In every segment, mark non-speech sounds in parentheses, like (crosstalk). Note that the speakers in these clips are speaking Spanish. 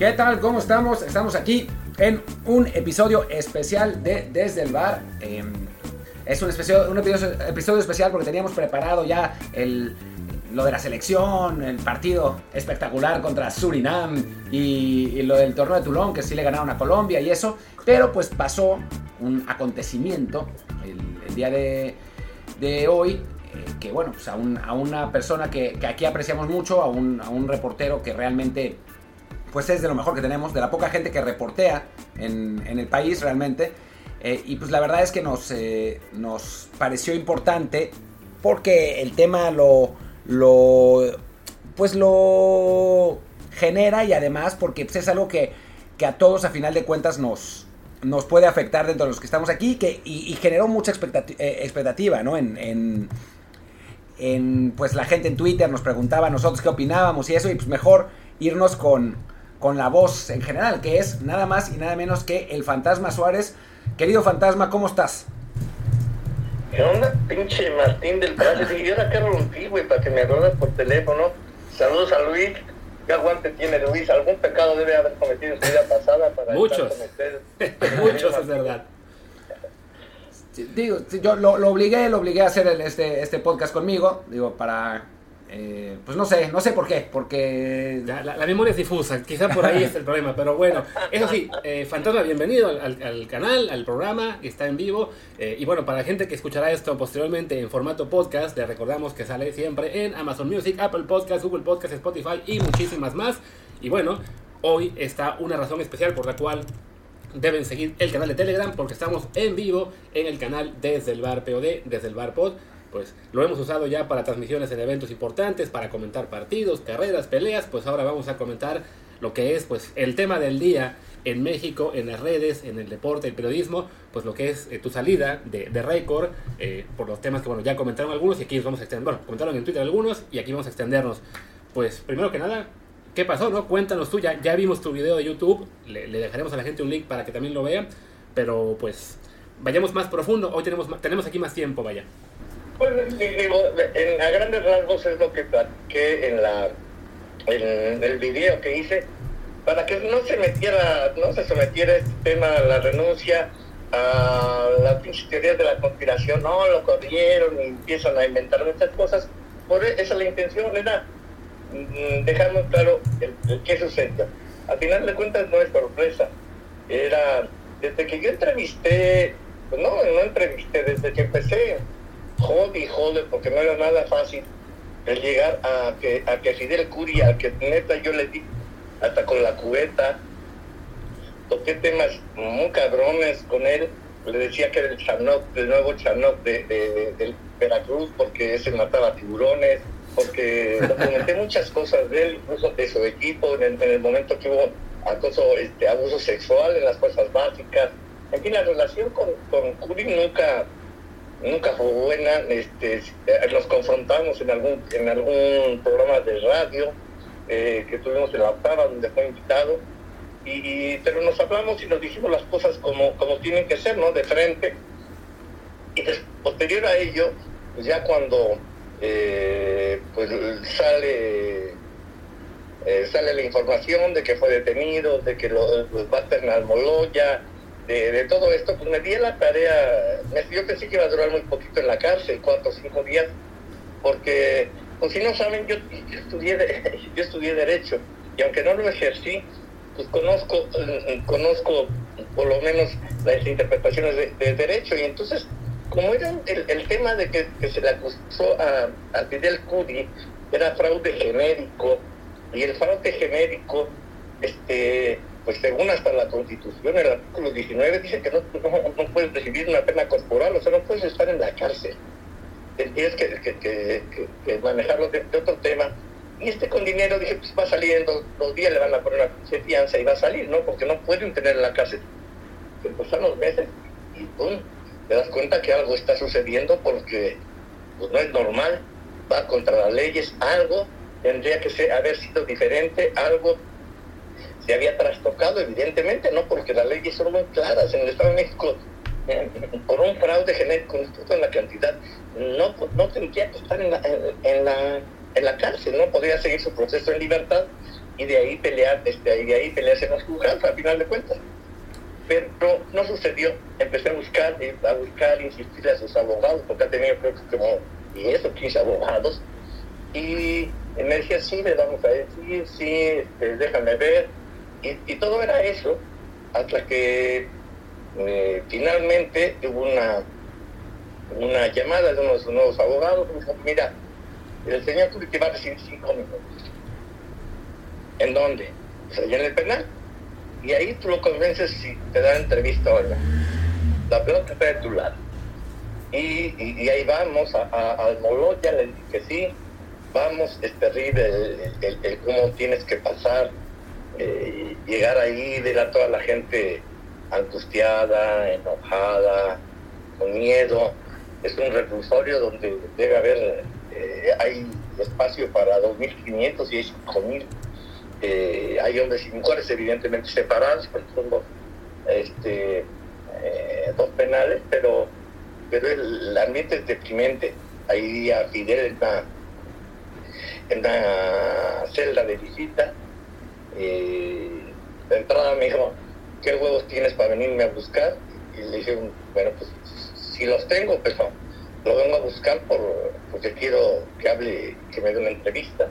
¿Qué tal? ¿Cómo estamos? Estamos aquí en un episodio especial de Desde el Bar. Em, es un, episodio, un episodio, especial porque teníamos preparado ya el, lo de la selección, el partido espectacular contra Surinam y, lo del torneo de Toulon, que sí le ganaron a Colombia y eso. Pero pues pasó un acontecimiento el, día de, hoy eh, que bueno, pues a, a una persona que, que, aquí apreciamos mucho, a un, a un, reportero que realmente pues es de lo mejor que tenemos, de la poca gente que reportea en, en el país realmente. Eh, y pues la verdad es que nos, eh, nos pareció importante porque el tema lo, lo, pues lo genera y además porque pues, es algo que, que a todos a final de cuentas nos, nos puede afectar dentro de los que estamos aquí que, y, generó mucha expectativa, ¿no? En, en, en, pues la gente en Twitter nos preguntaba a nosotros qué opinábamos y eso, y pues mejor irnos con, con la voz en general, que es nada más y nada menos que el Fantasma Suárez. Querido Fantasma, ¿cómo estás? ¿Qué onda, pinche Martín del Valle? Y ahora que rompí, güey, para que me acuerdes por teléfono. Saludos a Luis. ¿Qué aguante tiene Luis? ¿Algún pecado debe haber cometido en su vida pasada para Muchos. (laughs) Muchos, es verdad. Digo, yo lo, lo, obligué, lo obligué a hacer el, este, este podcast conmigo, digo, para eh, pues no sé, no sé por qué, porque... La, memoria es difusa, quizá por ahí es el problema, pero bueno, eso sí, eh, Fantasma, bienvenido al, canal, al programa, está en vivo, eh, y bueno, para la gente que escuchará esto posteriormente en formato podcast, le recordamos que sale siempre en Amazon Music, Apple Podcast, Google Podcast, Spotify y muchísimas más, y bueno, hoy está una razón especial por la cual deben seguir el canal de Telegram, porque estamos en vivo en el canal desde el bar POD, desde el bar pod, pues lo hemos usado ya para transmisiones en eventos importantes, para comentar partidos, carreras, peleas, pues ahora vamos a comentar lo que es pues el tema del día en México, en las redes, en el deporte, el periodismo, pues lo que es eh, tu salida de, de récord, eh, por los temas que bueno, ya comentaron algunos y aquí vamos a extender, bueno, comentaron en Twitter algunos y aquí vamos a extendernos. Pues primero que nada, ¿qué pasó? no Cuéntanos tú, ya, ya vimos tu video de YouTube, le, le, dejaremos a la gente un link para que también lo vea, pero pues vayamos más profundo, hoy tenemos, tenemos aquí más tiempo, vaya. Pues digo, en, a grandes rasgos es lo que platiqué en la en el video que hice para que no se metiera, no se sometiera este tema a la renuncia a las teorías de la conspiración, no lo corrieron y empiezan a inventar muchas cosas. Por e, esa la intención era mm, dejarnos claro el, qué sucedió. Al final de cuentas no es sorpresa. Era desde que yo entrevisté, pues no, no entrevisté, desde que empecé jode y jode, porque no era nada fácil el llegar a que, a que Fidel Curia, al que neta yo le di hasta con la cubeta, toqué temas muy cabrones con él, le decía que era el Chanok, el nuevo Chanok de, de, Veracruz, porque ese mataba tiburones, porque documenté muchas cosas de él, incluso de su equipo, en el, momento que hubo acoso, este, abuso sexual en las fuerzas básicas. En fin, la relación con, con Curi nunca nunca fue buena, este, nos confrontamos en algún, en algún programa de radio eh, que tuvimos en la octava donde fue invitado, y, pero nos hablamos y nos dijimos las cosas como, como tienen que ser, ¿no? De frente. Y posterior a ello, pues ya cuando eh, pues sale eh, sale la información de que fue detenido, de que lo, va a al Moloya, de, todo esto, pues me di la tarea, yo pensé que iba a durar muy poquito en la cárcel, cuatro o cinco días, porque, pues si no saben, yo, estudié, (laughs) yo estudié Derecho, y aunque no lo ejercí, pues conozco, mm, conozco por lo menos las interpretaciones de, Derecho, y entonces, como era el, tema de que, se le acusó a, a Fidel Cudi, era fraude genérico, y el fraude genérico, este pues según hasta la Constitución, el artículo 19 dice que no, no, puedes recibir una pena corporal, o sea, no puedes estar en la cárcel. Tienes que, que, que, manejarlo de, otro tema. Y este con dinero, dije, pues va saliendo, dos días le van a poner una fianza y va a salir, ¿no? Porque no pueden tener en la cárcel. Pero pasan los meses y pum, te das cuenta que algo está sucediendo porque pues, no es normal, va contra las leyes, algo tendría que ser, haber sido diferente, algo se había trastocado, evidentemente, ¿no? Porque las leyes son muy claras en el Estado de México. Eh, por un fraude genérico en la cantidad, no, no tendría que estar en la, en, la, en la cárcel, no podría seguir su proceso en libertad. y de ahí pelear, este, y de ahí pelearse en los juzgados, al final de cuentas. Pero no sucedió. Empecé a buscar, a buscar, insistir a sus abogados, porque ha tenido creo que como 10 o 15 abogados, y me decía, sí, le vamos a decir, sí, este, déjame ver, y, y, todo era eso, hasta que eh, finalmente hubo una, una llamada de uno de sus nuevos abogados, me dijo, mira, el señor que va a recibir cinco minutos. ¿En dónde? Pues allá en el penal. Y ahí tú lo convences si te da entrevista o no. La pelota está de tu lado. Y, ahí vamos a, a, al Moloya, le dije que sí, vamos, es terrible el, cómo tienes que pasar, eh, llegar ahí, ver a toda la gente angustiada, enojada, con miedo. Es un reclusorio donde debe haber, eh, hay espacio para 2.500 y hay 5.000 eh, hay hombres y mujeres evidentemente separados, porque son dos, dos penales, pero, pero el ambiente es deprimente. Ahí a Fidel en en una celda de visita, eh, de entrada me dijo, ¿qué huevos tienes para venirme a buscar? Y le dije, bueno, pues si los tengo, pues no, lo vengo a buscar por, porque quiero que hable, que me dé una entrevista.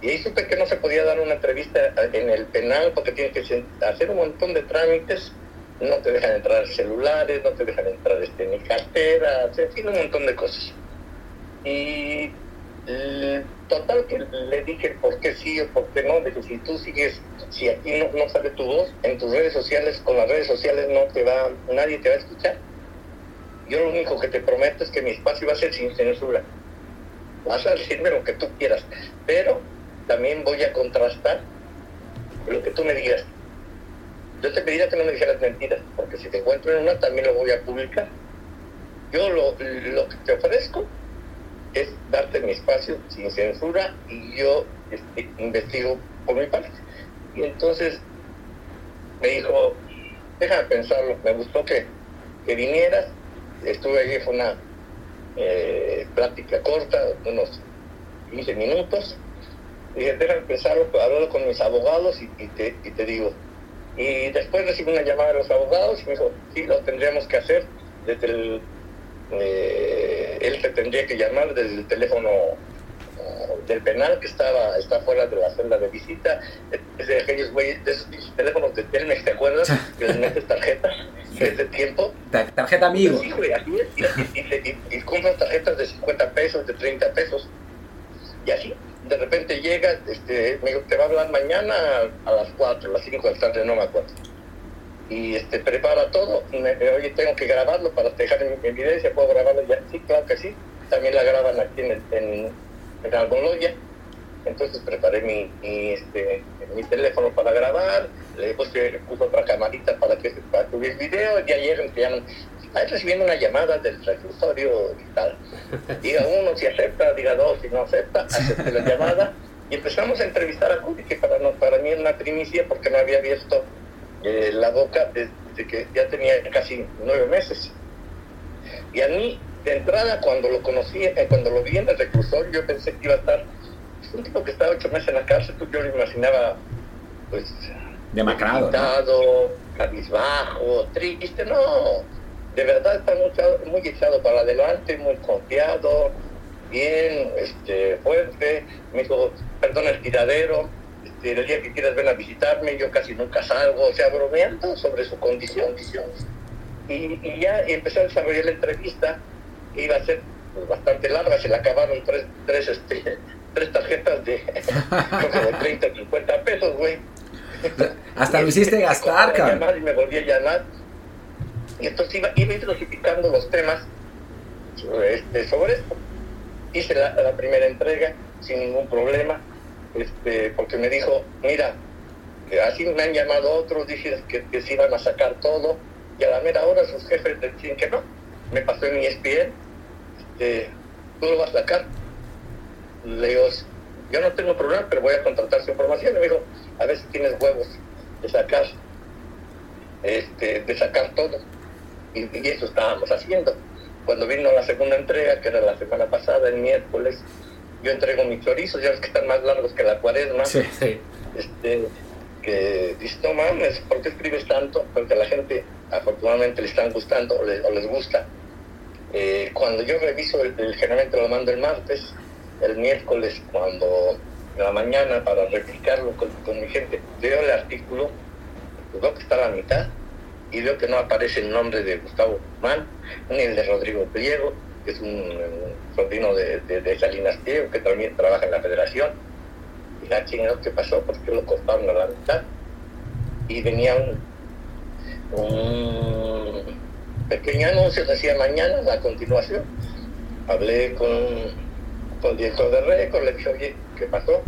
Y ahí supe que no se podía dar una entrevista en el penal porque tiene que hacer un montón de trámites, no te dejan entrar celulares, no te dejan entrar este, ni carteras, en fin, un montón de cosas. Y total que le dije por qué sí o por qué no, dije, si tú sigues, si aquí no, no sale tu voz, en tus redes sociales, con las redes sociales no te va, nadie te va a escuchar. Yo lo único que te prometo es que mi espacio va a ser sin censura. Vas a decirme lo que tú quieras, pero también voy a contrastar lo que tú me digas. Yo te pediría que no me dijeras mentiras, porque si te encuentro en una también lo voy a publicar. Yo lo, lo que te ofrezco es darte mi espacio sin censura y yo este, investigo por mi parte. Y entonces me dijo, déjame pensarlo, me gustó que, que vinieras, estuve allí, fue una eh, plática corta, unos 15 minutos, Dije, deja empezar, hablar con mis abogados y, te, y te digo. Y después recibí una llamada de los abogados y me dijo, sí, lo tendríamos que hacer desde el... Eh, él te tendría que llamar desde el teléfono eh, del penal que estaba está fuera de la celda de visita, de aquellos güeyes, de esos teléfonos de Telmex, ¿te acuerdas? (laughs) Que les metes tarjetas desde tiempo. Tarjeta amigo. Sí, güey, así es. Y, y, y, y, compras tarjetas de 50 pesos, de 30 pesos. Y así de repente llega, este, me dijo, te va a hablar mañana a las 4, a las 5 de la tarde, no me acuerdo. Y este, prepara todo, me, oye, tengo que grabarlo para dejar en evidencia, ¿puedo grabarlo ya? Sí, claro que sí. También la graban aquí en, el, en, en Almoloya. Entonces preparé mi, mi, este, mi teléfono para grabar, le puse, puse otra camarita para que para subir video, y ayer ya ahí recibiendo una llamada del reclusorio y tal. Diga uno si acepta, diga dos si no acepta, la llamada. Y empezamos a entrevistar a Cody, que para, no, para mí es una primicia porque no había visto eh, la boca desde que ya tenía casi nueve meses. Y a mí, de entrada, cuando lo conocí, eh, cuando lo vi en el reclusorio, yo pensé que iba a estar, es un tipo que estaba ocho meses en la cárcel, yo lo imaginaba, pues, demacrado, ¿no? cabizbajo, triste, no de verdad está muy, muy echado para adelante, muy confiado, bien, este, fuerte. Me dijo, perdón el tiradero, este, el día que quieras ven a visitarme, yo casi nunca salgo, o sea, bromeando sobre su condición. Y, y ya empecé a desarrollar la entrevista, que iba a ser pues, bastante larga, se le acabaron tres, tres, este, (laughs) tres tarjetas de, (laughs) de 30, 50 pesos, güey. Hasta lo hiciste gastar, cabrón. Y me volví a llamar y entonces iba, iba dosificando los temas este, sobre esto. Hice la, primera entrega sin ningún problema, este, porque me dijo, mira, así me han llamado otros, dicen que, que se iban a sacar todo, y a la mera hora sus jefes decían que no. Me pasó en ESPN, este, tú lo vas a sacar. Le digo, yo no tengo problema, pero voy a contratar su información. Y me dijo, a ver si tienes huevos de sacar, este, de sacar todo y, eso estábamos haciendo. Cuando vino la segunda entrega, que era la semana pasada, el miércoles, yo entrego mis chorizos, ya ves que están más largos que la cuaresma. Sí, sí. este, que dice, no mames, ¿por qué escribes tanto? Porque a la gente afortunadamente le están gustando o les, gusta. Eh, cuando yo reviso, el, generalmente lo mando el martes, el miércoles cuando en la mañana para replicarlo con, mi gente, veo el artículo, pues veo que está a la mitad y veo que no aparece el nombre de Gustavo Guzmán, ni el de Rodrigo Pliego, que es un, sobrino de, de, Salinas Pliego, que también trabaja en la federación. Y la chingada, ¿qué pasó? ¿Por qué lo cortaron a la mitad? Y venía un, pequeño anuncio, decía mañana, a continuación. Hablé con, con el director de récord, le dije, oye, ¿qué pasó?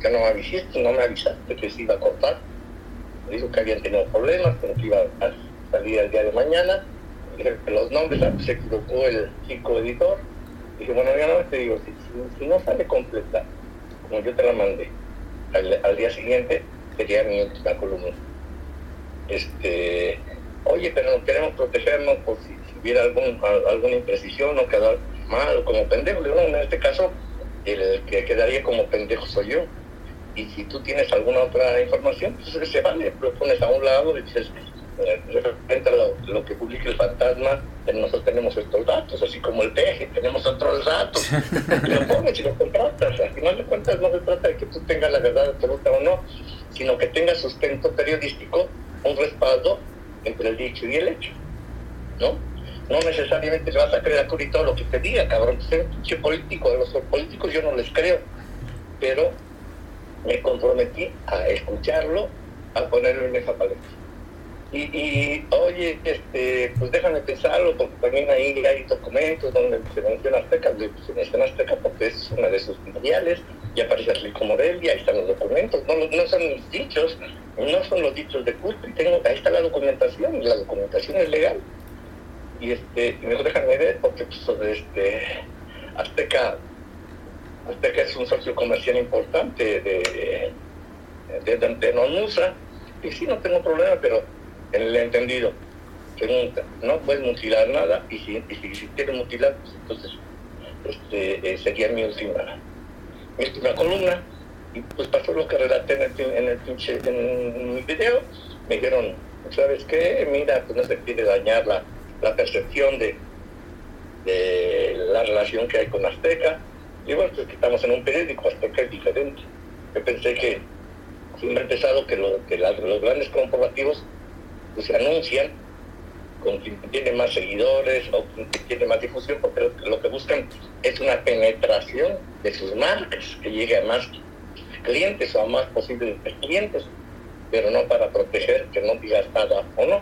Que no me avisaste, no me avisaste que se iba a cortar. Me dijo que habían tenido problemas, que no iba a salía el día de mañana, que los nombres se equivocó el chico editor. Dije, bueno, ya no te digo, si, no sale completa, como yo te la mandé, al, día siguiente sería mi última columna. Este, oye, pero no queremos protegernos por si, hubiera algún, alguna imprecisión o quedar mal como pendejo. en este caso, el que quedaría como pendejo soy yo. Y si tú tienes alguna otra información, pues se vale, lo pones a un lado y dices, referente a lo, que publica el fantasma, nosotros tenemos estos datos, así como el peje, tenemos otros datos, (laughs) lo pones y lo contratas. Al final de cuentas no se trata de que tú tengas la verdad absoluta o no, sino que tengas sustento periodístico, un respaldo entre el dicho y el hecho. ¿No? No necesariamente le vas a creer a Curi todo lo que te diga, cabrón. Ser un político, de los políticos yo no les creo, pero me comprometí a escucharlo, a ponerlo en esa paleta. Y, oye, este, pues déjame pensarlo, porque también ahí hay documentos donde se menciona Azteca, se menciona Azteca porque es una de sus filiales, y aparece Rico Morelia, ahí están los documentos, no, no son los dichos, no son los dichos de Custri, tengo, ahí está la documentación, y la documentación es legal. Y este, me lo déjame ver, porque pues, este, Azteca, Azteca es un socio comercial importante de, de, de, de y sí, no tengo problema, pero en el entendido que nunca, no puedes mutilar nada y si, y mutilar, pues entonces este, eh, sería mi última, columna. Y pues pasó lo que relaté en el, en en video. Me dijeron, ¿sabes qué? Mira, pues no se quiere dañar la, percepción de, la relación que hay con Azteca. Y bueno, pues estamos en un periódico, Azteca es diferente. Yo pensé que, siempre he pensado que, lo, que los grandes corporativos se anuncian con quien tiene más seguidores o quien tiene más difusión, porque lo, que buscan es una penetración de sus marcas, que llegue a más clientes o a más posibles clientes, pero no para proteger que no digas nada o no.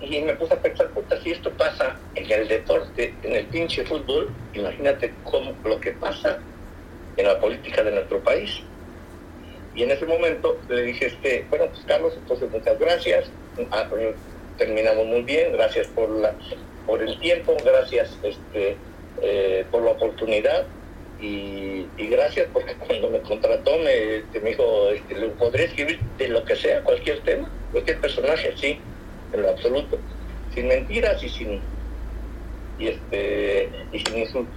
Y me puse a pensar, puta, si esto pasa en el deporte, en el pinche fútbol, imagínate cómo, lo que pasa en la política de nuestro país. Y en ese momento le dije, este, bueno, pues Carlos, entonces muchas gracias, terminamos muy bien, gracias por, la, por el tiempo, gracias este, eh, por la oportunidad y, gracias porque (laughs) cuando me contrató me, este, me dijo, este, ¿le podré escribir de lo que sea, cualquier tema, cualquier personaje? Sí, en lo absoluto, sin mentiras y sin, y este, y sin insultos.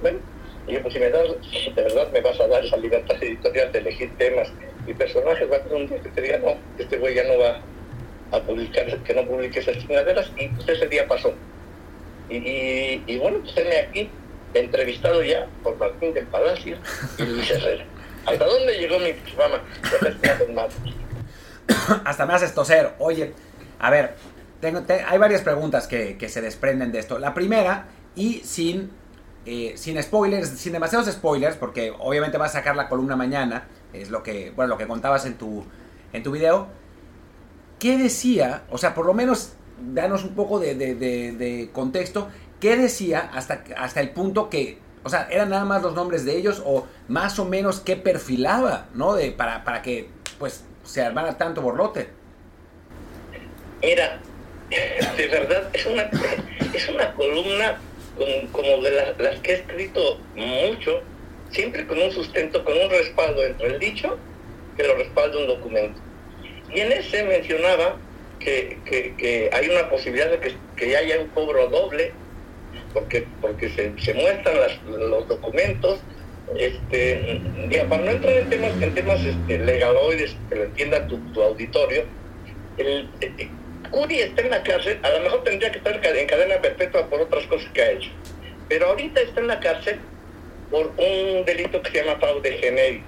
Bueno, y yo, pues si me das, de verdad me vas a dar esa libertad editorial de elegir temas y personajes, va a tener un día que te diga, no, este güey ya no va a publicar, que no publique esas chingaderas, y pues ese día pasó. Y, bueno, pues tenme aquí, entrevistado ya por Martín del Palacio y Luis Herrera. ¿Hasta dónde llegó mi fama? (coughs) Hasta me haces toser. Oye, a ver, tengo, hay varias preguntas que, que se desprenden de esto. La primera, y sin eh, sin spoilers, sin demasiados spoilers, porque obviamente vas a sacar la columna mañana, es lo que, bueno, lo que contabas en tu, en tu video. ¿Qué decía? O sea, por lo menos danos un poco de, contexto. ¿Qué decía hasta, hasta el punto que, o sea, eran nada más los nombres de ellos o más o menos qué perfilaba, ¿no? De, para, para que, pues, se armara tanto borlote. Era, de verdad, es una, es una columna como de las, que he escrito mucho, siempre con un sustento, con un respaldo entre el dicho que lo respalda un documento. Y en ese mencionaba que, hay una posibilidad de que, haya un cobro doble, porque, porque se, muestran los documentos este, diga, para no entrar en temas, en temas este, que lo entienda tu, tu auditorio, el, eh, Curi está en la cárcel, a lo mejor tendría que estar en cadena perpetua por otras cosas que ha hecho, pero ahorita está en la cárcel por un delito que se llama fraude genérico.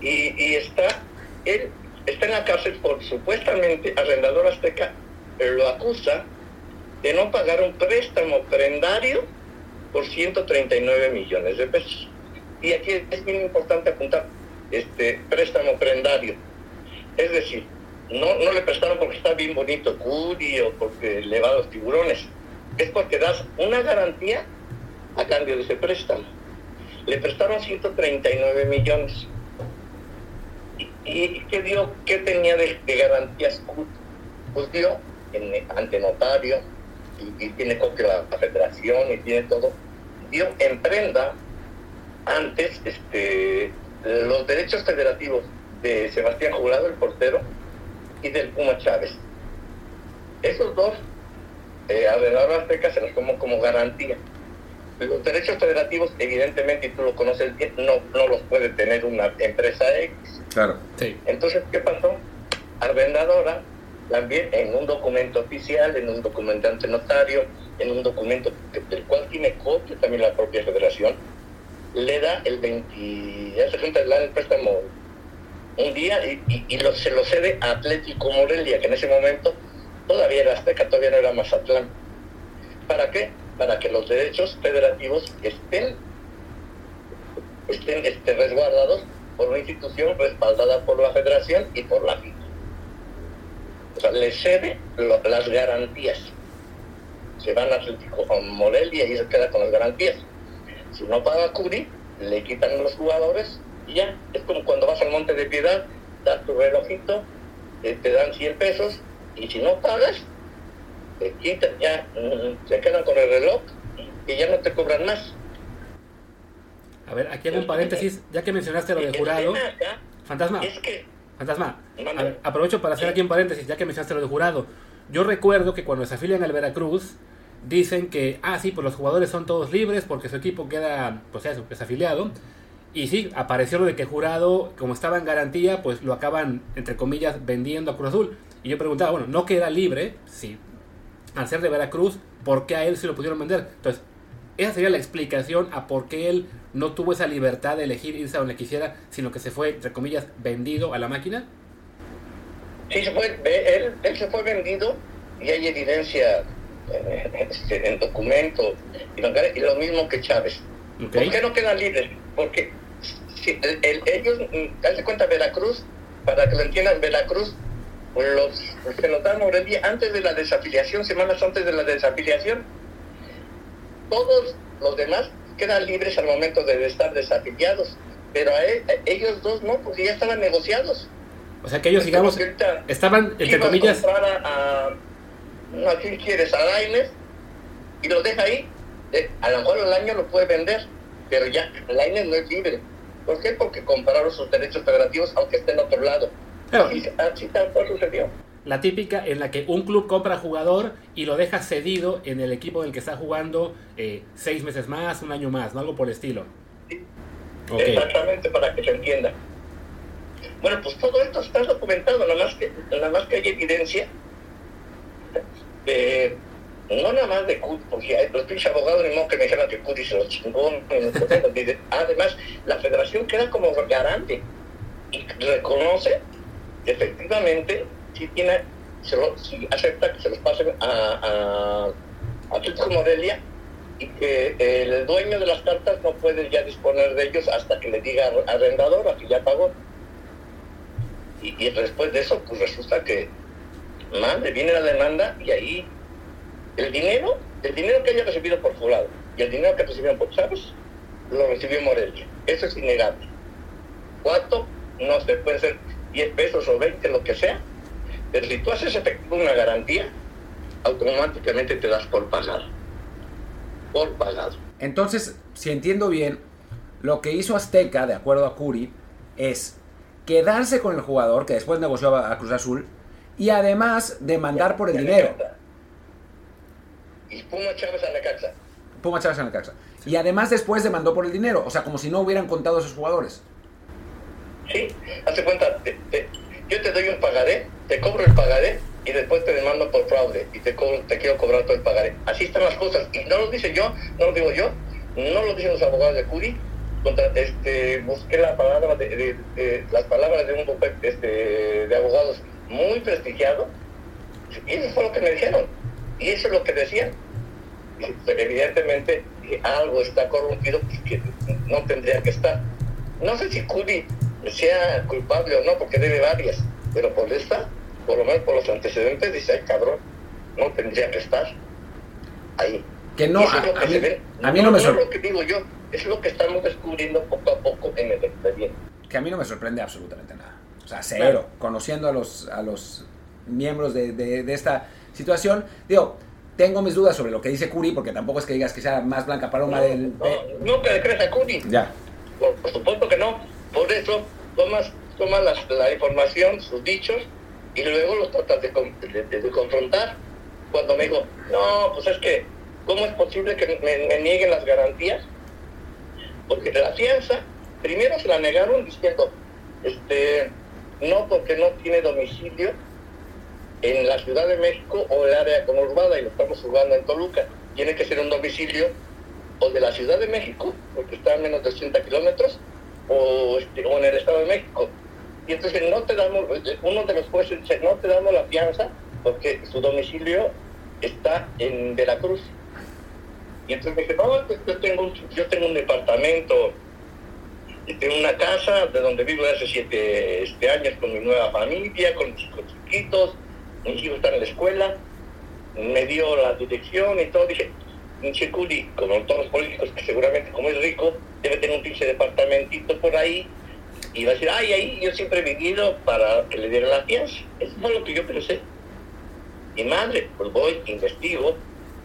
Y, y está, él está en la cárcel por supuestamente Arrendador Azteca lo acusa de no pagar un préstamo prendario por 139 millones de pesos. Y aquí es bien importante apuntar, este préstamo prendario. Es decir, no, no le prestaron porque está bien bonito Curi o porque le va a los tiburones. Es porque das una garantía a cambio de ese préstamo. Le prestaron 139 millones. ¿Y, qué dio? ¿Qué tenía de, garantías? Pues dio en, ante notario, y, tiene copia la, la federación y tiene todo, dio en prenda antes este, los derechos federativos de Sebastián Jurado, el portero, y del Puma Chávez. Esos dos, eh, Adenauer Azteca se los tomó como garantía. Los derechos federativos, evidentemente, y tú lo conoces bien, no, no los puede tener una empresa X. Claro. Sí. Entonces, ¿qué pasó? Arrendadora, también en un documento oficial, en un documento ante notario, en un documento del cual tiene copia también la propia federación, le da el 20, ya se cuenta, el préstamo un día y, y, lo, se lo cede a Atlético Morelia, que en ese momento todavía era Azteca, todavía no era Mazatlán. ¿Para qué? Para que los derechos federativos estén, estén este, resguardados por una institución respaldada por la federación y por la FIFA. O sea, le cede las garantías. Se van a Atlético Morelia y se queda con las garantías. Si no paga Curi, le quitan los jugadores y ya. Es como cuando vas al Monte de Piedad, das tu relojito, eh, te dan 100 pesos y si no pagas, te quitan ya, mm, se quedan con el reloj y ya no te cobran más. A ver, aquí hay un paréntesis, ya que mencionaste lo de jurado. Fantasma. Que Fantasma, aprovecho para hacer aquí un paréntesis, ya que mencionaste lo de jurado. Yo recuerdo que cuando se afilian al Veracruz, dicen que, ah, sí, pues los jugadores son todos libres porque su equipo queda, pues eso, desafiliado. Y sí, apareció lo de que jurado, como estaba en garantía, pues lo acaban, entre comillas, vendiendo a Cruz Azul. Y yo preguntaba, bueno, no queda libre, sí, al ser de Veracruz, ¿por qué a él sí lo pudieron vender? Entonces, esa sería la explicación a por qué él no tuvo esa libertad de elegir irse a donde quisiera, sino que se fue, entre comillas, vendido a la máquina. Sí, se fue, él, él se fue vendido y hay evidencia eh, este, en documentos y, lo mismo que Chávez. ¿Por qué no quedan libres? Porque si el, ellos, hace cuenta Veracruz, para que lo entiendan, Veracruz, los, se nos dan Morelia antes de la desafiliación, semanas antes de la desafiliación, todos los demás quedan libres al momento de estar desafiliados, pero a, ellos dos no, porque ya estaban negociados. O sea que ellos, digamos, estaban, entre comillas... A, a, quién quieres? A Laines, y lo deja ahí. Eh, a lo mejor el año lo puede vender, pero ya, Laines no es libre. ¿Por qué? Porque compraron sus derechos federativos aunque esté en otro lado. Así, así tal cual sucedió la típica en la que un club compra jugador y lo deja cedido en el equipo en el que está jugando eh, seis meses más, un año más, ¿no? algo por el estilo. Exactamente, para que se entienda. Bueno, pues todo esto está documentado, nada más que, nada más que hay evidencia de, no nada más de CUT, porque los pinches abogados ni modo que me dijeran que CUT se los chingó. Además, la federación queda como garante y reconoce efectivamente si tiene, se lo, acepta que se los pasen a, a, a Morelia y que el dueño de las cartas no puede ya disponer de ellos hasta que le diga arrendador a que ya pagó. Y, y, después de eso, pues resulta que madre, viene la demanda y ahí el dinero, el dinero que haya recibido por fulano y el dinero que recibieron por Chávez, lo recibió Morelia. Eso es innegable. ¿Cuánto? No sé, puede ser 10 pesos o 20, lo que sea, pero si tú haces una garantía, automáticamente te das por pagado. Por pagado. Entonces, si entiendo bien, lo que hizo Azteca, de acuerdo a Curi, es quedarse con el jugador, que después negoció a Cruz Azul, y además demandar por el dinero. Y Puma Chávez a la casa. Puma Chávez en Necaxa. Y además después demandó por el dinero, o sea, como si no hubieran contado a esos jugadores. Sí, hace cuenta, te- te- yo te doy un pagaré, te cobro el pagaré y después te demando por fraude y te, cobro- te quiero cobrar todo el pagaré. Así están las cosas. Y no lo dice yo, no lo digo yo, no lo dicen los abogados de Curi. Contra, este, busqué la palabra de, las palabras de un bufete este, de abogados muy prestigiado y eso fue lo que me dijeron. Y eso es lo que decían. Y, pues, Evidentemente algo está corrompido pues, que no tendría que estar. No sé si Curi sea culpable o no, porque debe varias, pero por esta, por lo menos por los antecedentes, dice, ay cabrón, no tendría que estar ahí. Que no, a, que a mí, a no me es sorprende. lo que digo yo, es lo que estamos descubriendo poco a poco en el expediente. que a mí no me sorprende absolutamente nada. O sea, cero. Claro. Conociendo a los, a los miembros de, de- de esta situación, digo, tengo mis dudas sobre lo que dice Curi, porque tampoco es que digas que sea más blanca paloma No, del... no, no le crees a Curi. Ya. Por, por supuesto que no. Por eso tomas, tomas la, información, sus dichos, y luego los tratas de, con- de- de- de confrontar. Cuando me dijo, no, pues es que, ¿cómo es posible que me, me nieguen las garantías? Porque la fianza, primero se la negaron diciendo, este, no porque no tiene domicilio en la Ciudad de México o el área conurbada, y lo estamos jugando en Toluca. Tiene que ser un domicilio o de la Ciudad de México, porque está a menos de 80 kilómetros, o, este, o en el Estado de México. Y entonces no te damos, uno de los jueces dice, no te damos la fianza porque su domicilio está en Veracruz. Y entonces me dije, no, pues yo tengo un, yo tengo un departamento, y tengo una casa de donde vivo hace siete este, años con mi nueva familia, con mis hijos chiquitos, mis hijos están en la escuela, me dio la dirección y todo, dije, pinche Culi, como todos los políticos, que seguramente como es rico, debe tener un pinche departamentito por ahí, y va a decir, ay, ahí yo siempre he vivido para que le dieran la fianza. Eso fue lo que yo pensé. Mi madre, pues voy, investigo,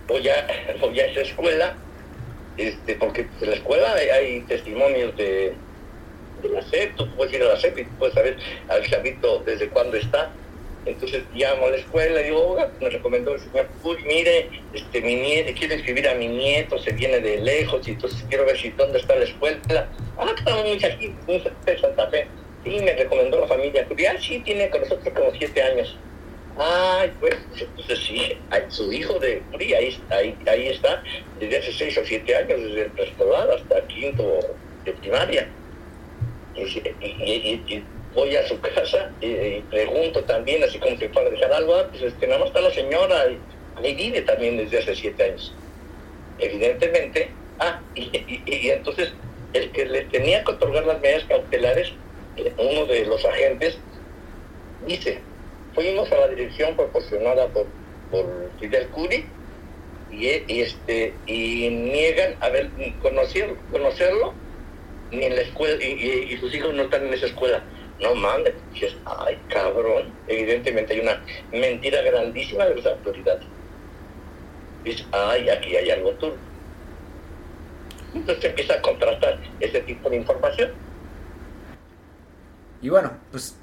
voy a, (laughs) voy a esa escuela, este, porque en la escuela hay, hay testimonios de, de la SEP, tú puedes ir a la SEP y puedes saber al chavito desde cuándo está. Entonces llamo a la escuela y digo, oiga, me recomendó el señor Uy, mire, este, mi nieto, quiero inscribir a mi nieto, se viene de lejos, y entonces quiero ver si dónde está la escuela. Ah, estamos muy aquí, de Santa Fe. Sí, me recomendó la familia. Curi. Ah, sí, tiene con nosotros como siete años. Ay, pues, entonces sí, su hijo de Curi, ahí, ahí, ahí está, desde hace seis o siete años, desde el preescolar hasta quinto de primaria. Y- y- y- y voy a su casa y, pregunto también, así como si fuera a dejar algo, ah, pues este, nada más está la señora, y vive también desde hace siete años. Evidentemente, ah, y, entonces el que le tenía que otorgar las medidas cautelares, uno de los agentes, dice, fuimos a la dirección proporcionada por, por Fidel Curi y, y este y niegan haber conocido, conocerlo ni en la escuela y sus hijos no están en esa escuela. No mames, dices, ay cabrón, evidentemente hay una mentira grandísima de las autoridades. Dices, ay, aquí hay algo turbio. Entonces empieza a contrastar ese tipo de información. Y bueno, pues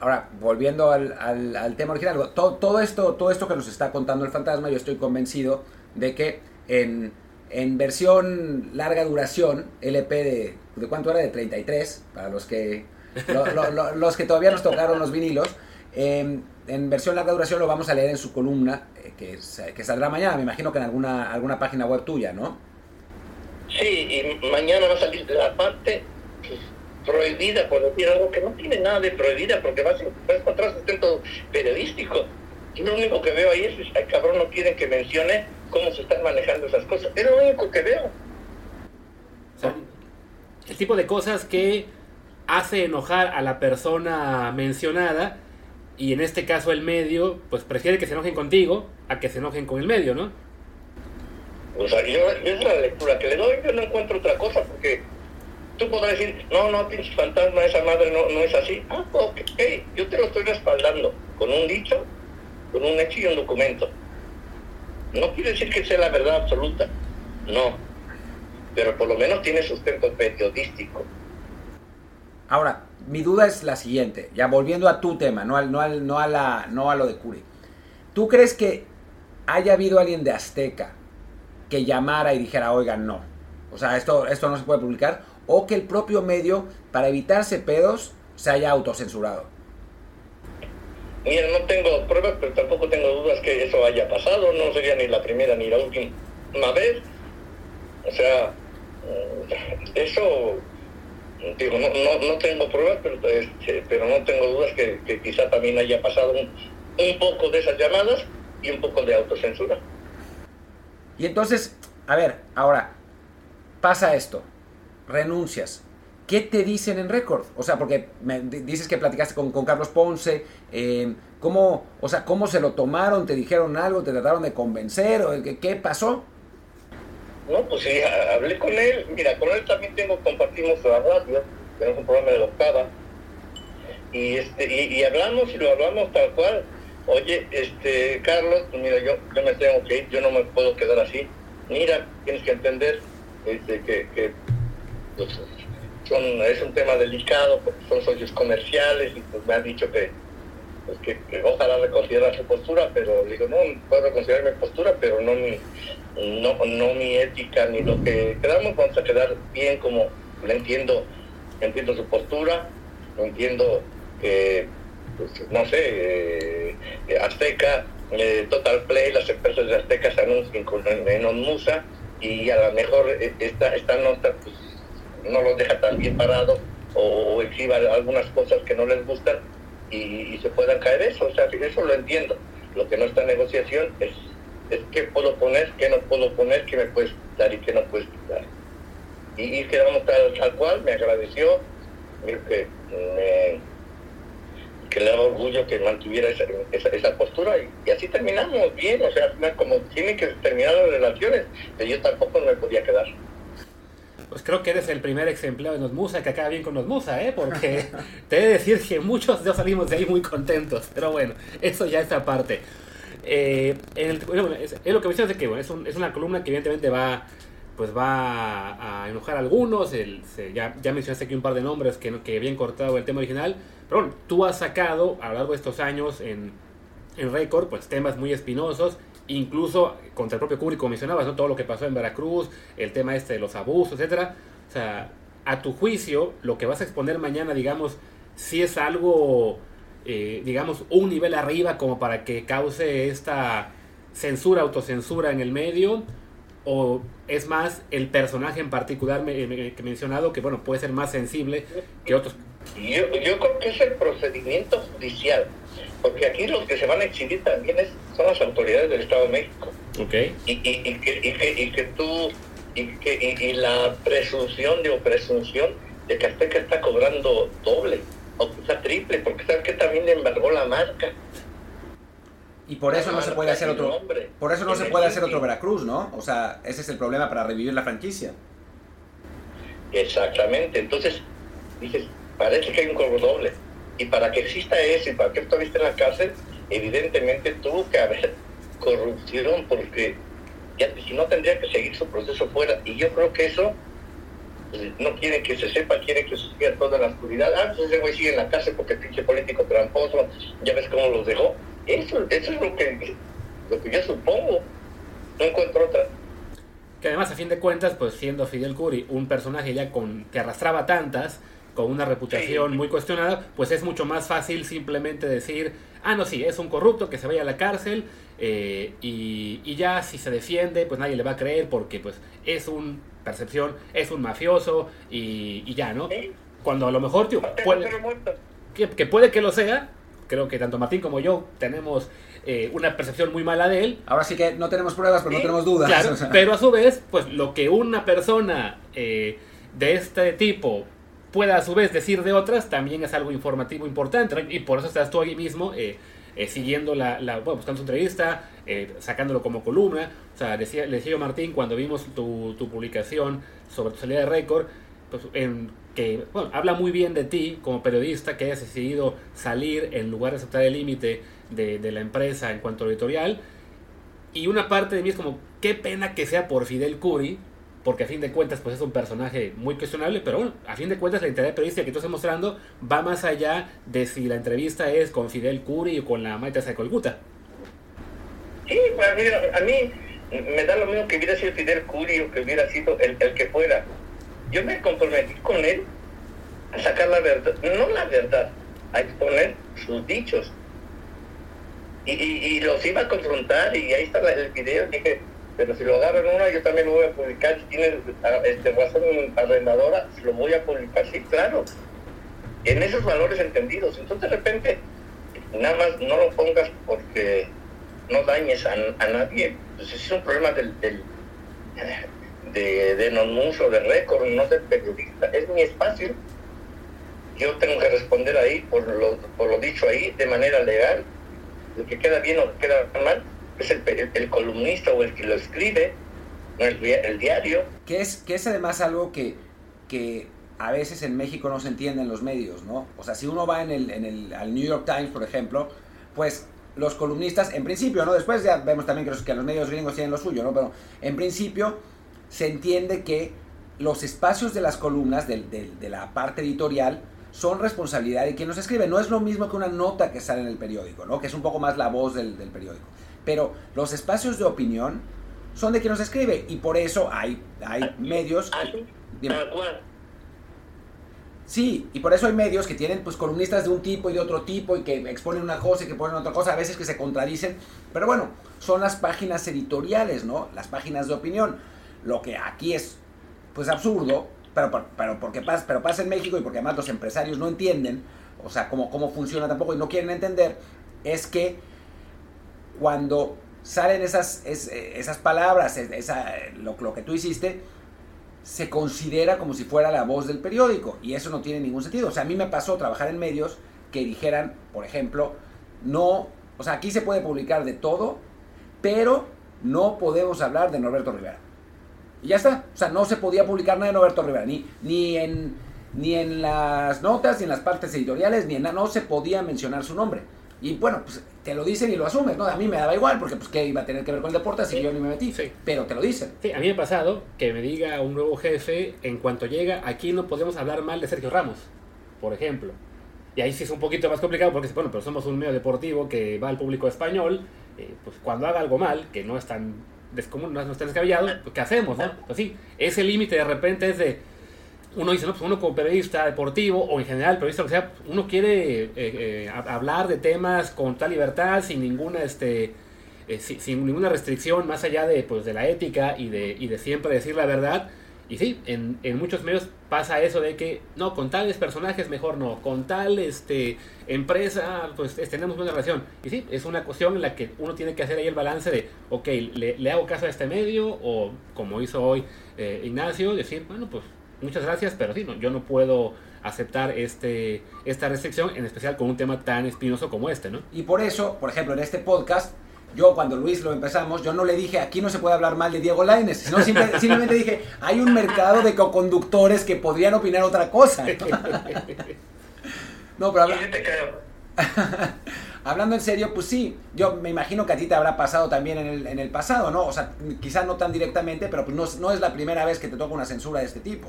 ahora volviendo al, al- al tema original, todo, esto, todo esto que nos está contando el fantasma, yo estoy convencido de que en, en versión larga duración, LP de, ¿de cuánto era? De 33, para los que, lo- lo- lo- los que todavía nos tocaron los vinilos. eh, en versión larga duración lo vamos a leer en su columna, eh, que, que saldrá mañana, me imagino que en alguna, alguna página web tuya, ¿no? Sí, y mañana va a salir la parte pues, prohibida, por decir algo que no tiene nada de prohibida, porque vas, vas para atrás sustento periodístico. Y lo único que veo ahí es, ay cabrón, no quieren que mencione cómo se están manejando esas cosas. Es lo único que veo. O sea, el tipo de cosas que hace enojar a la persona mencionada y en este caso el medio, pues prefiere que se enojen contigo a que se enojen con el medio, ¿no? O sea, yo, yo es la lectura que le doy, yo no encuentro otra cosa, porque tú podrás decir, no, no, pinche fantasma, esa madre no, no es así. Ah, ok, yo te lo estoy respaldando con un dicho, con un hecho y un documento. No quiere decir que sea la verdad absoluta, no, pero por lo menos tiene sustento periodístico. Ahora, mi duda es la siguiente, ya volviendo a tu tema, no, al, no, al, no, a, la, no a lo de Curi. ¿Tú crees que haya habido alguien de Azteca que llamara y dijera, oigan, no. O sea, esto, esto no se puede publicar. O que el propio medio, para evitarse pedos, se haya autocensurado. Mira, no tengo pruebas, pero tampoco tengo dudas que eso haya pasado. No sería ni la primera ni la última vez. O sea, mm, eso, digo, no, no, no tengo pruebas, pero, este, pero no tengo dudas que, que quizá también haya pasado un, un poco de esas llamadas y un poco de autocensura. Y entonces, a ver, ahora, pasa esto, renuncias. ¿Qué te dicen en récord? O sea, porque me dices que platicaste con, con Carlos Ponce, eh, ¿cómo, o sea, ¿cómo se lo tomaron? ¿Te dijeron algo? ¿Te trataron de convencer? ¿O qué, qué pasó? No, pues sí, hablé con él. Mira, con él también tengo, compartimos la radio, tenemos un programa de la octava. Y, este, y, hablamos y lo hablamos tal cual oye, este, Carlos, pues mira, yo, yo me tengo que ir, yo no me puedo quedar así. Mira, tienes que entender este, que, que pues, son, es un tema delicado porque son socios comerciales y pues me han dicho que, pues, que, ojalá reconsidera su postura, pero digo, no, puedo reconsiderar mi postura, pero no mi, no, no mi ética ni lo que quedamos, vamos a quedar bien como le entiendo, entiendo su postura, entiendo que pues, no sé, eh, Azteca, eh, Total Play, las empresas de Azteca se anuncian en, Onmusa y a lo mejor eh, esta, esta nota pues, no los deja tan bien parados o, o exhiba algunas cosas que no les gustan y, y, se puedan caer eso, o sea, eso lo entiendo. Lo que no está en negociación es, es qué puedo poner, qué no puedo poner, qué me puedes quitar y qué no puedes quitar. Y, quedamos tal, tal cual, me agradeció, que me que le daba orgullo que mantuviera esa, esa, postura y, así terminamos bien, o sea, como tienen que terminar las relaciones, pero yo tampoco me podía quedar. Pues creo que eres el primer ex empleado de Nosmusa que acaba bien con Nosmusa, ¿eh? Porque (laughs) te he de decir que muchos ya salimos de ahí muy contentos, pero bueno, eso ya es aparte. Eh, el, bueno, es, es, lo que mencionas de que bueno, es, un, es una columna que evidentemente va pues va a, enojar a algunos. El, se, ya, ya, mencionaste aquí un par de nombres que, que habían cortado el tema original. Pero bueno, tú has sacado a lo largo de estos años en, en récord pues temas muy espinosos. Incluso contra el propio Kubrick, mencionabas, todo lo que pasó en Veracruz, el tema este de los abusos, etcétera. O sea, a tu juicio, lo que vas a exponer mañana, digamos, si es algo, eh, digamos, un nivel arriba como para que cause esta censura, autocensura en el medio, o es más el personaje en particular que mencionado que bueno puede ser más sensible que otros yo, yo creo que es el procedimiento judicial porque aquí los que se van a exhibir también es, son las autoridades del Estado de México okay. y, y, y, que, y, que, y que tú y, que, y, la presunción de o presunción de que Azteca está cobrando doble o quizá triple porque sabes que también le embargó la marca y por eso no se puede hacer otro por eso no se puede hacer otro Veracruz, ¿no? O sea, ese es el problema para revivir la franquicia. Exactamente. Entonces, dices, parece que hay un cobro doble. Y para que exista eso y para que esto esté en la cárcel, evidentemente tuvo que haber (laughs) corrupción porque si no tendría que seguir su proceso fuera. Y yo creo que eso pues, no quiere que se sepa, quiere que se siga toda la oscuridad. Ah, pues ese güey sigue en la cárcel porque pinche político tramposo, ya ves cómo los dejó. Eso, eso es lo que, lo que yo supongo. No encuentro otra. Que además, a fin de cuentas, pues siendo Fidel Curi un personaje ya con que arrastraba tantas, con una reputación sí. muy cuestionada, pues es mucho más fácil simplemente decir, ah, no, sí, es un corrupto que se vaya a la cárcel eh, y, y, ya si se defiende, pues nadie le va a creer porque pues es un percepción, es un mafioso y, y ya, ¿no? Sí. Cuando a lo mejor, tío, puede, que, que puede que lo sea, creo que tanto Martín como yo tenemos eh, una percepción muy mala de él. Ahora sí que no tenemos pruebas, pero ¿Sí? no tenemos dudas. Claro. (laughs) Pero a su vez, pues lo que una persona eh, de este tipo pueda a su vez decir de otras también es algo informativo importante. Y por eso estás tú ahí mismo eh, siguiendo la, la, bueno, buscando su entrevista, eh, sacándolo como columna. O sea, decía, le decía yo Martín cuando vimos tu, tu publicación sobre tu salida de récord, pues en que bueno, habla muy bien de ti como periodista que hayas decidido salir en lugar de aceptar el límite de, la empresa en cuanto a editorial. Y una parte de mí es como, qué pena que sea por Fidel Curi, porque a fin de cuentas pues es un personaje muy cuestionable, pero bueno, a fin de cuentas la entidad periodística que tú estás mostrando va más allá de si la entrevista es con Fidel Curi o con la Maite Sacolguta. Sí, pues a mí me da lo mismo que hubiera sido Fidel Curio, que hubiera sido el, el que fuera. Yo me comprometí con él a sacar la verdad, no la verdad, a exponer sus dichos. Y, y, los iba a confrontar y ahí está la- el video. Dije, pero si lo agarran una, yo también lo voy a publicar. Si tiene este, razón arrendadora, lo voy a publicar. Sí, claro. En esos valores entendidos. Entonces, de repente, nada más no lo pongas porque no dañes a, a nadie. Pues ese es un problema del, del de, de non-uso, de récord, no del periodista. Es mi espacio. Yo tengo que responder ahí por lo, por lo dicho ahí de manera legal. Lo que queda bien o queda mal es el, el- columnista o el que lo escribe, no el, el diario. Que es, que es además algo que, que a veces en México no se entiende en los medios, ¿no? O sea, si uno va en el, en el, al New York Times, por ejemplo, pues los columnistas, en principio, ¿no? Después ya vemos también que los, que los medios gringos tienen lo suyo, ¿no? Pero en principio se entiende que los espacios de las columnas, del- de la parte editorial, son responsabilidad de quien los escribe. No es lo mismo que una nota que sale en el periódico, ¿no? Que es un poco más la voz del periódico. Pero los espacios de opinión son de quien los escribe y por eso hay, hay medios... Así, Dime. tal cual. Sí, y por eso hay medios que tienen pues columnistas de un tipo y de otro tipo y que exponen una cosa y que ponen otra cosa, a veces que se contradicen, pero bueno, son las páginas editoriales, ¿no? Las páginas de opinión. Lo que aquí es pues absurdo, pero, pero, porque pasa, pero pasa en México y porque además los empresarios no entienden, o sea, cómo, cómo funciona tampoco y no quieren entender, es que cuando salen esas, es- esas palabras, es- esa, lo, lo que tú hiciste, se considera como si fuera la voz del periódico y eso no tiene ningún sentido. O sea, a mí me pasó trabajar en medios que dijeran, por ejemplo, no, o sea, aquí se puede publicar de todo, pero no podemos hablar de Norberto Rivera. Y ya está. O sea, no se podía publicar nada de Norberto Rivera, ni, ni, en, ni en las notas, ni en las partes editoriales, ni en nada, no se podía mencionar su nombre. Y bueno, pues te lo dicen y lo asumes, ¿no? A mí me daba igual, porque pues qué iba a tener que ver con el deporte, así que yo ni me metí. Sí. Pero te lo dicen. Sí, a mí me ha pasado que me diga un nuevo jefe, en cuanto llega, aquí no podemos hablar mal de Sergio Ramos, por ejemplo. Y ahí sí es un poquito más complicado porque, bueno, pero somos un medio deportivo que va al público español, eh, pues cuando haga algo mal, que no es tan descomún, no es tan descabellado, pues ¿qué hacemos, no? Pues sí, ese límite de repente es de, uno dice, no, pues uno como periodista deportivo o en general periodista, o sea, uno quiere eh, eh, ha- hablar de temas con tal libertad, sin ninguna, este, eh, si- sin ninguna restricción más allá de, pues, de la ética y de, y de siempre decir la verdad. Y sí, en, en muchos medios pasa eso de que, no, con tales personajes mejor no, con tal este, empresa, pues es- tenemos una relación. Y sí, es una cuestión en la que uno tiene que hacer ahí el balance de, ok, le, le hago caso a este medio, o como hizo hoy eh, Ignacio, decir, bueno, pues muchas gracias, pero sí, no, yo no puedo aceptar este, esta restricción, en especial con un tema tan espinoso como este, ¿no? Y por eso, por ejemplo, en este podcast, yo cuando Luis lo empezamos, yo no le dije aquí no se puede hablar mal de Diego Lainez, sino simple- (laughs) simplemente dije, hay un mercado de coconductores que podrían opinar otra cosa. (laughs) No, pero habla- (laughs) hablando en serio, pues sí, yo me imagino que a ti te habrá pasado también en el, en el pasado, ¿no? O sea, quizá no tan directamente, pero pues no, es- no es la primera vez que te toca una censura de este tipo.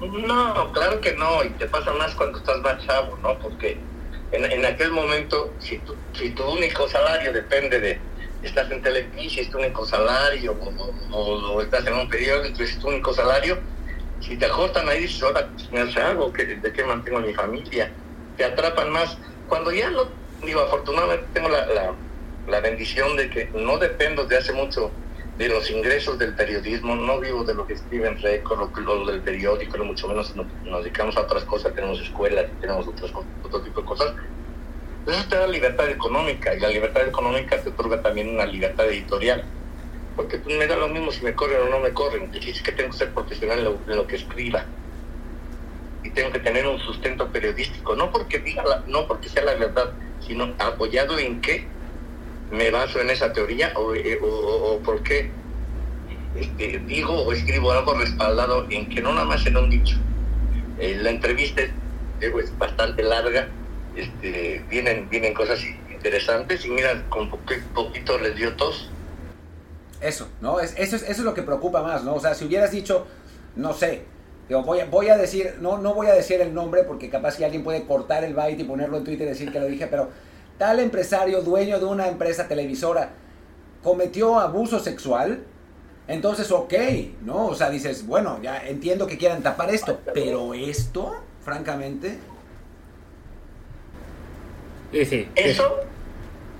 No, claro que no, y te pasa más cuando estás más chavo, ¿no? Porque en, en aquel momento, si tu, si tu único salario depende de, estás en Televisa, es tu único salario, o, estás en un periódico, es tu único salario, si te ajustan ahí, dices, ahora pues, me hace algo, que, ¿de qué mantengo mi familia? Te atrapan más. Cuando ya no, digo, afortunadamente tengo la, la, la bendición de que no dependo de hace mucho de los ingresos del periodismo, no vivo de lo que escribe en récord lo del periódico, mucho menos nos, dedicamos a otras cosas, tenemos escuelas, tenemos otras, co- otro tipo de cosas. Eso te da libertad económica y la libertad económica te otorga también una libertad editorial. Porque pues, me da lo mismo si me corren o no me corren. Es que tengo que ser profesional en lo, en lo que escriba. Y tengo que tener un sustento periodístico. No porque diga la- no porque sea la verdad, sino apoyado en qué me baso en esa teoría o, eh, o, o- por qué este, digo o escribo algo respaldado en que no nada más era un dicho. Eh, la entrevista es, bastante larga, este, vienen, vienen cosas interesantes y mira, con poqui- poquito les dio tos. Eso, ¿no? Es, eso, es, eso es lo que preocupa más, ¿no? O sea, si hubieras dicho, no sé, digo, voy, a, voy a decir, no, no voy a decir el nombre porque capaz que alguien puede cortar el byte y ponerlo en Twitter y decir que lo dije, pero tal empresario, dueño de una empresa televisora, cometió abuso sexual, entonces ok, ¿no? O sea, dices, bueno, ya entiendo que quieran tapar esto, pero esto, francamente... Sí, sí. Eso,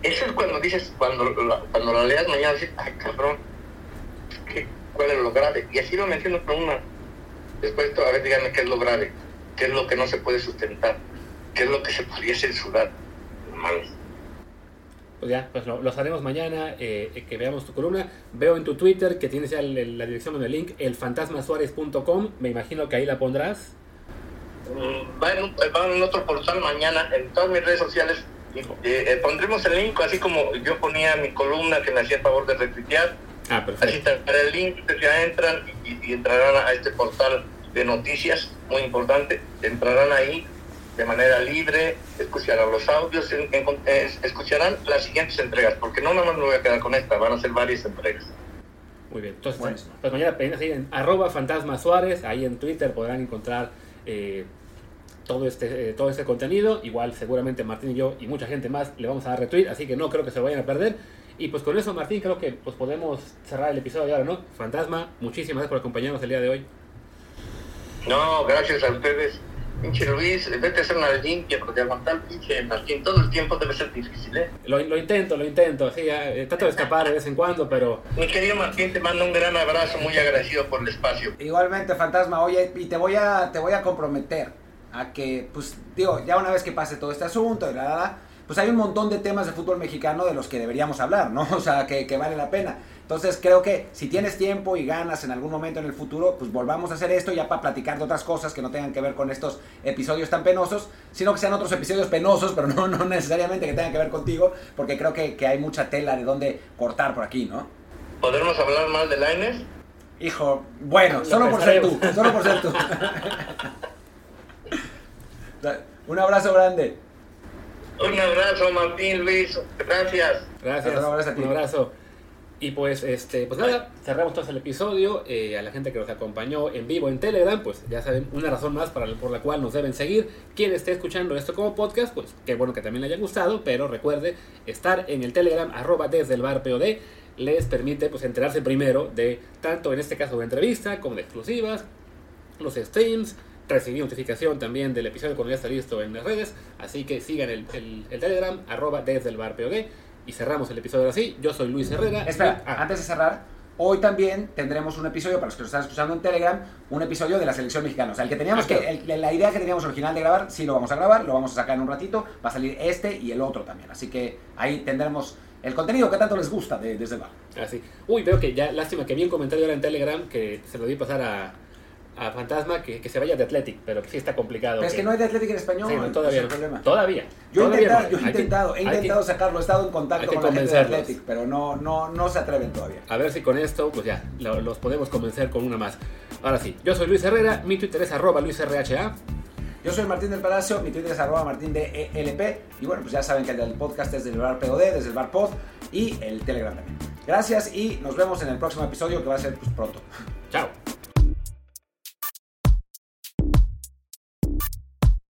eso es cuando dices, cuando la, cuando la leas mañana, dices, ay cabrón, ¿qué, ¿cuál es lo grave? Y así lo menciono con una. Después, a ver, díganme qué es lo grave, qué es lo que no se puede sustentar, qué es lo que se podría censurar. Mames. Pues ya, pues lo, lo haremos mañana, eh, que veamos tu columna. Veo en tu Twitter que tienes ya el- el- la dirección en el link, elfantasmasuárez.com. Me imagino que ahí la pondrás. Mm, Va en, un- va en otro portal mañana, en todas mis redes sociales. y, eh, eh, pondremos el link, así como yo ponía mi columna que me hacía favor de retuitear. Ah, Así perfecto. estará el link, ustedes ya entran y, y entrarán a este portal de noticias, muy importante. Entrarán ahí de manera libre, escucharán los audios, en- en- escucharán las siguientes entregas, porque no nada más me voy a quedar con esta, van a ser varias entregas. Muy bien. Entonces, pues mañana en arroba fantasma Suárez, ahí en Twitter podrán encontrar eh, todo, este, eh, todo este contenido. Igual seguramente Martín y yo y mucha gente más le vamos a dar retweet, así que no creo que se vayan a perder. Y pues con eso, Martín, creo que pues podemos cerrar el episodio de ahora, ¿no? Fantasma, muchísimas gracias por acompañarnos el día de hoy. No, gracias a ustedes. Pinche Luis, vete a hacer una limpia, porque aguantar pinche Martín todo el tiempo debe ser difícil, ¿eh? Lo, lo intento, lo intento, sí, ya, eh, trato de escapar de vez en cuando, pero Mi querido Martín, te mando un gran abrazo, muy agradecido por el espacio. Igualmente, fantasma, oye, y te voy a, te voy a comprometer a que, pues, digo, ya una vez que pase todo este asunto y la, la, la, pues hay un montón de temas de fútbol mexicano de los que deberíamos hablar, ¿no? (laughs) O sea, que, que vale la pena. Entonces creo que si tienes tiempo y ganas en algún momento en el futuro, pues volvamos a hacer esto ya para platicar de otras cosas que no tengan que ver con estos episodios tan penosos, sino que sean otros episodios penosos, (laughs) pero no, no necesariamente que tengan que ver contigo, porque creo que, que hay mucha tela de dónde cortar por aquí, ¿no? ¿Podremos hablar mal de Laines? Hijo, bueno, Lo solo por ser tú, solo por ser tú. (laughs) Un abrazo grande. Un abrazo, Martín, Luis, gracias. Gracias, luego, gracias a ti. un abrazo. Y pues, este, pues nada, cerramos todo el episodio. Eh, a la gente que nos acompañó en vivo en Telegram, pues ya saben, una razón más para, por la cual nos deben seguir. Quien esté escuchando esto como podcast, pues qué bueno que también le haya gustado, pero recuerde estar en el Telegram, arroba desde el bar POD, les permite pues enterarse primero de tanto en este caso de entrevista como de exclusivas, los streams, recibir notificación también del episodio cuando ya está listo en las redes. Así que sigan el, el- el Telegram, arroba desde el bar POD. Y cerramos el episodio así. Yo soy Luis Herrera. Espera, Ah, antes de cerrar, hoy también tendremos un episodio, para los que nos están escuchando en Telegram, un episodio de la selección mexicana. O sea, el que teníamos Ah, que, el- la idea que teníamos original de grabar, sí lo vamos a grabar, lo vamos a sacar en un ratito, va a salir este y el otro también. Así que ahí tendremos el contenido que tanto les gusta de, desde el bar. Así. Uy, veo que ya, lástima que vi un comentario ahora en Telegram que se lo di pasar a, a Fantasma que, que se vaya de Athletic, pero que sí está complicado. Pero es que no hay de Atlético en español, Sí, no, todavía es el no. problema. Todavía. Yo he Todavía intentado, no. yo he que- intentado, he sacarlo, he estado en contacto con la gente de. Athletic, pero no, no, no se atreven todavía. A ver si con esto, pues ya, lo- los podemos convencer con una más. Ahora sí, yo soy Luis Herrera, mi Twitter es arroba luisrha. Yo soy Martín del Palacio, mi Twitter es arroba martín de ELP y bueno, pues ya saben que el del podcast es del bar POD, desde el bar pod y el Telegram también. Gracias y nos vemos en el próximo episodio que va a ser pues pronto.